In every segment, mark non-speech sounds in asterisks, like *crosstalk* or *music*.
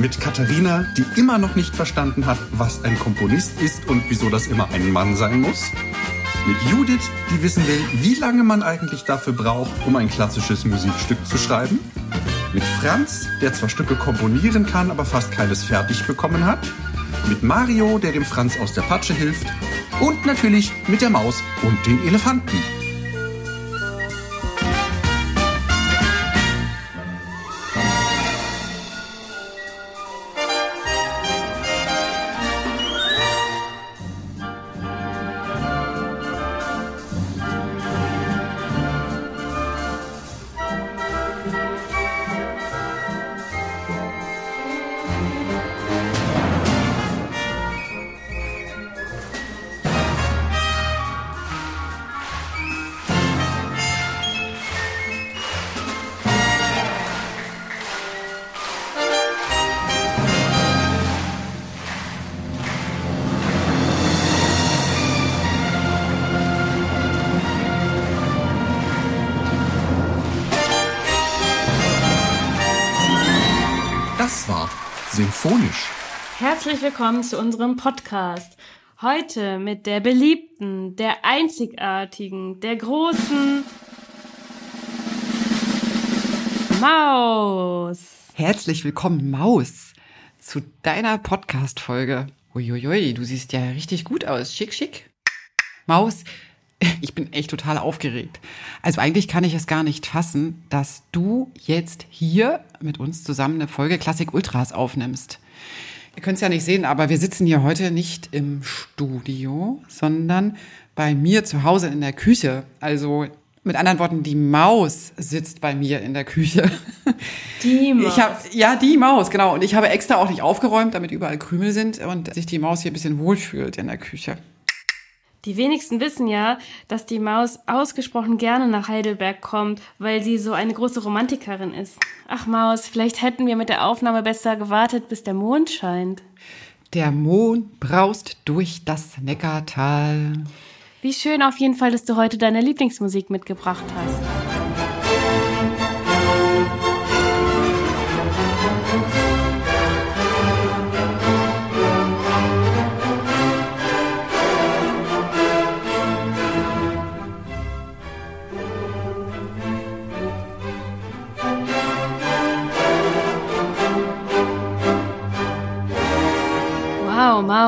Mit Katharina, die immer noch nicht verstanden hat, was ein Komponist ist und wieso das immer ein Mann sein muss. Mit Judith, die wissen will, wie lange man eigentlich dafür braucht, um ein klassisches Musikstück zu schreiben. Mit Franz, der zwar Stücke komponieren kann, aber fast keines fertig bekommen hat. Mit Mario, der dem Franz aus der Patsche hilft. Und natürlich mit der Maus und den Elefanten. Das war Symphonisch. Herzlich willkommen zu unserem Podcast. Heute mit der beliebten, der einzigartigen, der großen Maus. Herzlich willkommen, Maus, zu deiner Podcast-Folge. Uiuiui, du siehst ja richtig gut aus. Schick, schick. Maus, *laughs* ich bin echt total aufgeregt. Also eigentlich kann ich es gar nicht fassen, dass du jetzt hier mit uns zusammen eine Folge Klassik Ultras aufnimmst. Ihr könnt es ja nicht sehen, aber wir sitzen hier heute nicht im Studio, sondern bei mir zu Hause in der Küche. Also mit anderen Worten, die Maus sitzt bei mir in der Küche. *laughs* Die Maus. Ich hab, ja, die Maus, genau. Und ich habe extra auch nicht aufgeräumt, damit überall Krümel sind und sich die Maus hier ein bisschen wohlfühlt in der Küche. Die wenigsten wissen ja, dass die Maus ausgesprochen gerne nach Heidelberg kommt, weil sie so eine große Romantikerin ist. Ach Maus, vielleicht hätten wir mit der Aufnahme besser gewartet, bis der Mond scheint. Der Mond braust durch das Neckartal. Wie schön auf jeden Fall, dass du heute deine Lieblingsmusik mitgebracht hast.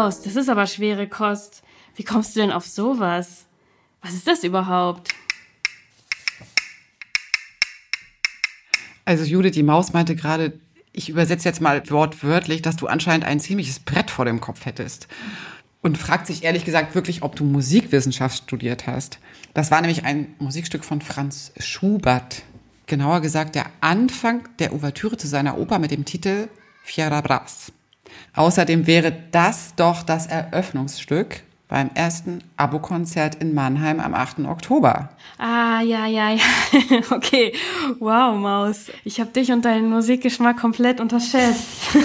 Maus, das ist aber schwere Kost. Wie kommst du denn auf sowas? Was ist das überhaupt? Also Judith, die Maus meinte gerade, ich übersetze jetzt mal wortwörtlich, dass du anscheinend ein ziemliches Brett vor dem Kopf hättest. Und fragt sich ehrlich gesagt wirklich, ob du Musikwissenschaft studiert hast. Das war nämlich ein Musikstück von Franz Schubert. Genauer gesagt der Anfang der Ouvertüre zu seiner Oper mit dem Titel Fiera Bras. Außerdem wäre das doch das Eröffnungsstück beim ersten Abo-Konzert in Mannheim am 8. Oktober. Ah, ja, ja, ja. *laughs* Okay. Wow, Maus. Ich habe dich und deinen Musikgeschmack komplett unterschätzt.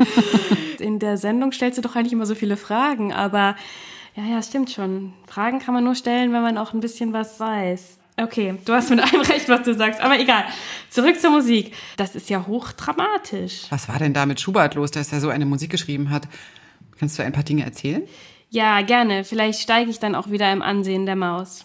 *laughs* In der Sendung stellst du doch eigentlich immer so viele Fragen, aber ja, ja, stimmt schon. Fragen kann man nur stellen, wenn man auch ein bisschen was weiß. Okay, du hast mit allem recht, was du sagst, aber egal. Zurück zur Musik. Das ist ja hochdramatisch. Was war denn da mit Schubert los, dass er so eine Musik geschrieben hat? Kannst du ein paar Dinge erzählen? Ja, gerne. Vielleicht steige ich dann auch wieder im Ansehen der Maus.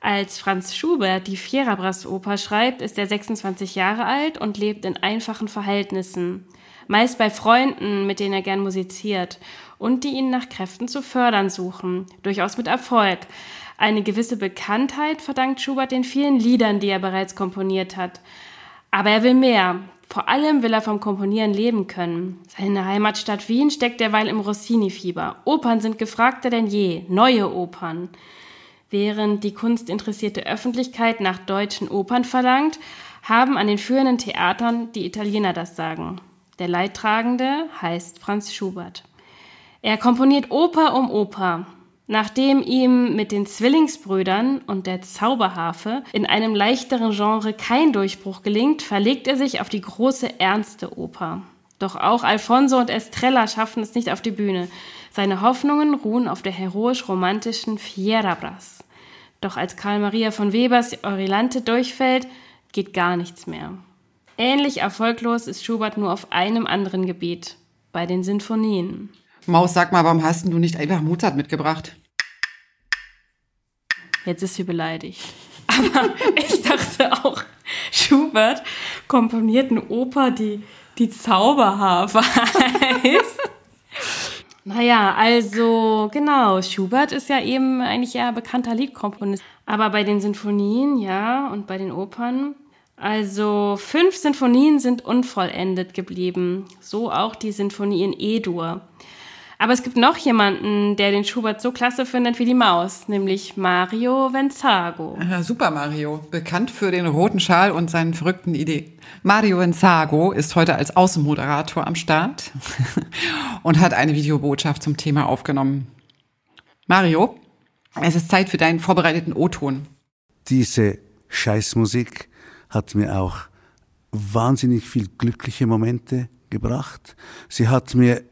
Als Franz Schubert die Fierabras-Oper schreibt, ist er 26 Jahre alt und lebt in einfachen Verhältnissen. Meist bei Freunden, mit denen er gern musiziert und die ihn nach Kräften zu fördern suchen. Durchaus mit Erfolg. Eine gewisse Bekanntheit verdankt Schubert den vielen Liedern, die er bereits komponiert hat. Aber er will mehr. Vor allem will er vom Komponieren leben können. Seine Heimatstadt Wien steckt derweil im Rossini-Fieber. Opern sind gefragter denn je, neue Opern. Während die kunstinteressierte Öffentlichkeit nach deutschen Opern verlangt, haben an den führenden Theatern die Italiener das Sagen. Der Leidtragende heißt Franz Schubert. Er komponiert Oper um Oper. Nachdem ihm mit den Zwillingsbrüdern und der Zauberharfe in einem leichteren Genre kein Durchbruch gelingt, verlegt er sich auf die große ernste Oper. Doch auch Alfonso und Estrella schaffen es nicht auf die Bühne. Seine Hoffnungen ruhen auf der heroisch-romantischen Fierabras. Doch als Karl Maria von Webers Eurilante durchfällt, geht gar nichts mehr. Ähnlich erfolglos ist Schubert nur auf einem anderen Gebiet, bei den Sinfonien. Maus, sag mal, warum hast du nicht einfach Mozart mitgebracht? Jetzt ist sie beleidigt. *laughs* Aber ich dachte auch, Schubert komponiert eine Oper, die die Zauberharfe *laughs* heißt. Naja, also genau, Schubert ist ja eben eigentlich eher bekannter Liedkomponist. Aber bei den Sinfonien, ja, und bei den Opern, also fünf Sinfonien sind unvollendet geblieben. So auch die Sinfonie in E-Dur. Aber es gibt noch jemanden, der den Schubert so klasse findet wie die Maus, nämlich Mario Venzago. Super Mario, bekannt für den roten Schal und seinen verrückten Ideen. Mario Venzago ist heute als Außenmoderator am Start *laughs* und hat eine Videobotschaft zum Thema aufgenommen. Mario, es ist Zeit für deinen vorbereiteten O-Ton. Diese Scheißmusik hat mir auch wahnsinnig viel glückliche Momente gebracht. Sie hat mir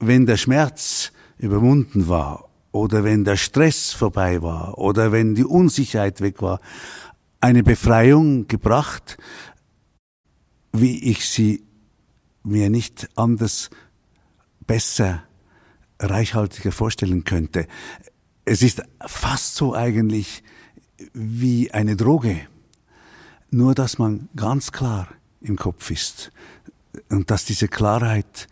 wenn der Schmerz überwunden war oder wenn der Stress vorbei war oder wenn die Unsicherheit weg war, eine Befreiung gebracht, wie ich sie mir nicht anders besser, reichhaltiger vorstellen könnte. Es ist fast so eigentlich wie eine Droge, nur dass man ganz klar im Kopf ist und dass diese Klarheit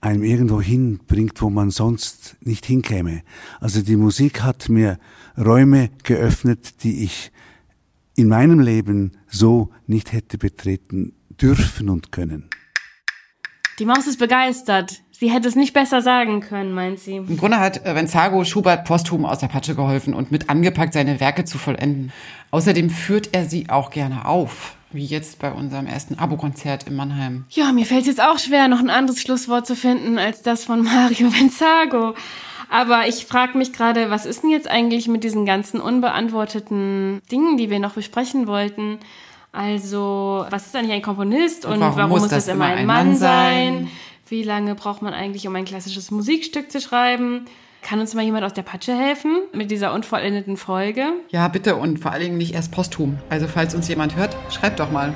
einem irgendwo hinbringt, wo man sonst nicht hinkäme. Also die Musik hat mir Räume geöffnet, die ich in meinem Leben so nicht hätte betreten dürfen und können. Die Maus ist begeistert. Sie hätte es nicht besser sagen können, meint sie. Im Grunde hat äh, Venzago Schubert posthum aus der Patsche geholfen und mit angepackt, seine Werke zu vollenden. Außerdem führt er sie auch gerne auf. Wie jetzt bei unserem ersten Abo-Konzert in Mannheim. Ja, mir fällt es jetzt auch schwer, noch ein anderes Schlusswort zu finden als das von Mario *laughs* Venzago. Aber ich frage mich gerade, was ist denn jetzt eigentlich mit diesen ganzen unbeantworteten Dingen, die wir noch besprechen wollten? Also, was ist eigentlich ein Komponist und, und warum, warum, muss, muss das immer ein Mann sein? sein? Wie lange braucht man eigentlich, um ein klassisches Musikstück zu schreiben? Kann uns mal jemand aus der Patsche helfen mit dieser unvollendeten Folge? Ja, bitte und vor allen Dingen nicht erst posthum. Also falls uns jemand hört, schreibt doch mal.